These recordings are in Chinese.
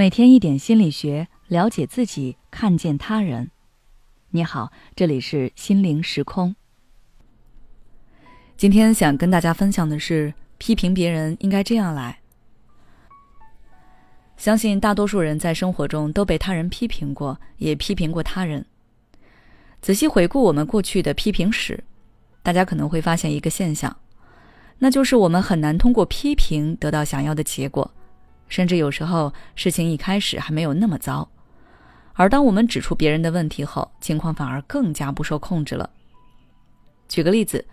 每天一点心理学，了解自己，看见他人。你好，这里是心灵时空。今天想跟大家分享的是，批评别人应该这样来。相信大多数人在生活中都被他人批评过，也批评过他人。仔细回顾我们过去的批评史，大家可能会发现一个现象，那就是我们很难通过批评得到想要的结果。甚至有时候事情一开始还没有那么糟，而当我们指出别人的问题后，情况反而更加不受控制了。举个例子，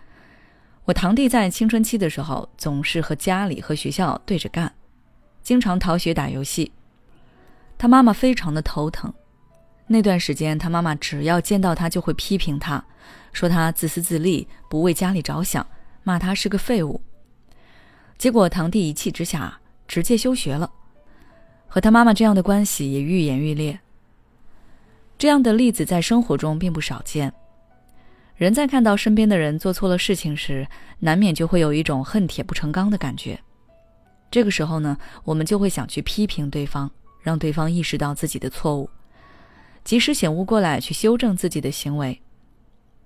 我堂弟在青春期的时候总是和家里和学校对着干，经常逃学打游戏，他妈妈非常的头疼。那段时间，他妈妈只要见到他就会批评他，说他自私自利，不为家里着想，骂他是个废物。结果堂弟一气之下。直接休学了，和他妈妈这样的关系也愈演愈烈。这样的例子在生活中并不少见。人在看到身边的人做错了事情时，难免就会有一种恨铁不成钢的感觉。这个时候呢，我们就会想去批评对方，让对方意识到自己的错误，及时醒悟过来去修正自己的行为。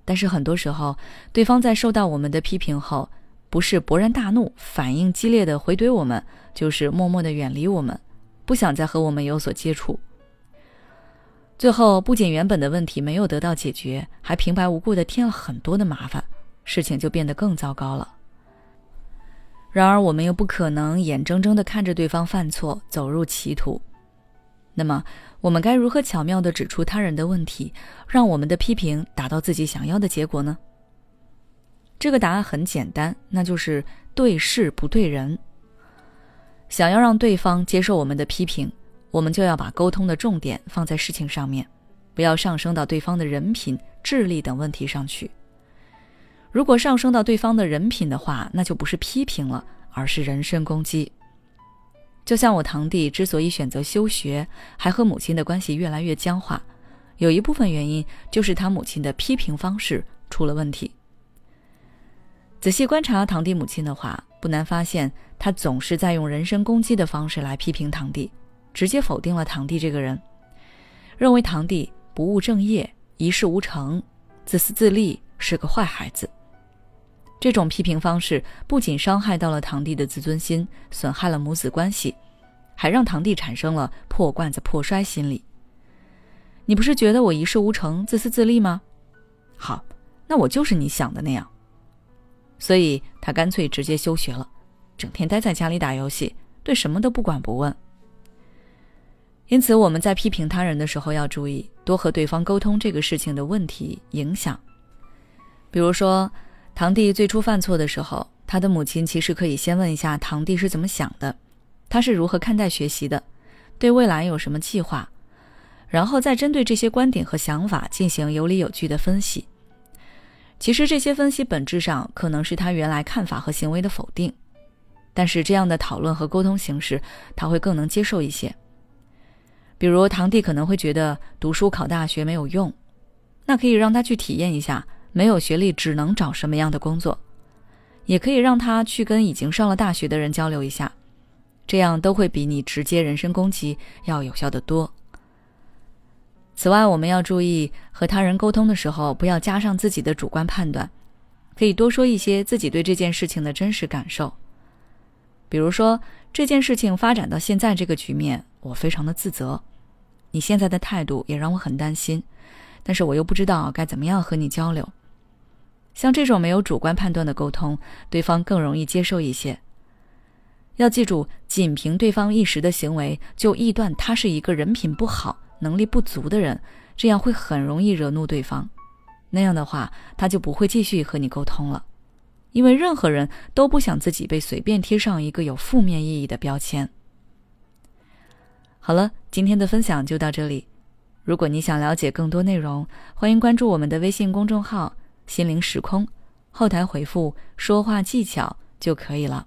但是很多时候，对方在受到我们的批评后，不是勃然大怒、反应激烈的回怼我们，就是默默的远离我们，不想再和我们有所接触。最后，不仅原本的问题没有得到解决，还平白无故的添了很多的麻烦，事情就变得更糟糕了。然而，我们又不可能眼睁睁的看着对方犯错、走入歧途。那么，我们该如何巧妙的指出他人的问题，让我们的批评达到自己想要的结果呢？这个答案很简单，那就是对事不对人。想要让对方接受我们的批评，我们就要把沟通的重点放在事情上面，不要上升到对方的人品、智力等问题上去。如果上升到对方的人品的话，那就不是批评了，而是人身攻击。就像我堂弟之所以选择休学，还和母亲的关系越来越僵化，有一部分原因就是他母亲的批评方式出了问题。仔细观察堂弟母亲的话，不难发现，他总是在用人身攻击的方式来批评堂弟，直接否定了堂弟这个人，认为堂弟不务正业、一事无成、自私自利，是个坏孩子。这种批评方式不仅伤害到了堂弟的自尊心，损害了母子关系，还让堂弟产生了破罐子破摔心理。你不是觉得我一事无成、自私自利吗？好，那我就是你想的那样。所以他干脆直接休学了，整天待在家里打游戏，对什么都不管不问。因此，我们在批评他人的时候要注意，多和对方沟通这个事情的问题影响。比如说，堂弟最初犯错的时候，他的母亲其实可以先问一下堂弟是怎么想的，他是如何看待学习的，对未来有什么计划，然后再针对这些观点和想法进行有理有据的分析。其实这些分析本质上可能是他原来看法和行为的否定，但是这样的讨论和沟通形式他会更能接受一些。比如堂弟可能会觉得读书考大学没有用，那可以让他去体验一下没有学历只能找什么样的工作，也可以让他去跟已经上了大学的人交流一下，这样都会比你直接人身攻击要有效的多。此外，我们要注意和他人沟通的时候，不要加上自己的主观判断，可以多说一些自己对这件事情的真实感受。比如说，这件事情发展到现在这个局面，我非常的自责，你现在的态度也让我很担心，但是我又不知道该怎么样和你交流。像这种没有主观判断的沟通，对方更容易接受一些。要记住，仅凭对方一时的行为就臆断他是一个人品不好。能力不足的人，这样会很容易惹怒对方。那样的话，他就不会继续和你沟通了，因为任何人都不想自己被随便贴上一个有负面意义的标签。好了，今天的分享就到这里。如果你想了解更多内容，欢迎关注我们的微信公众号“心灵时空”，后台回复“说话技巧”就可以了。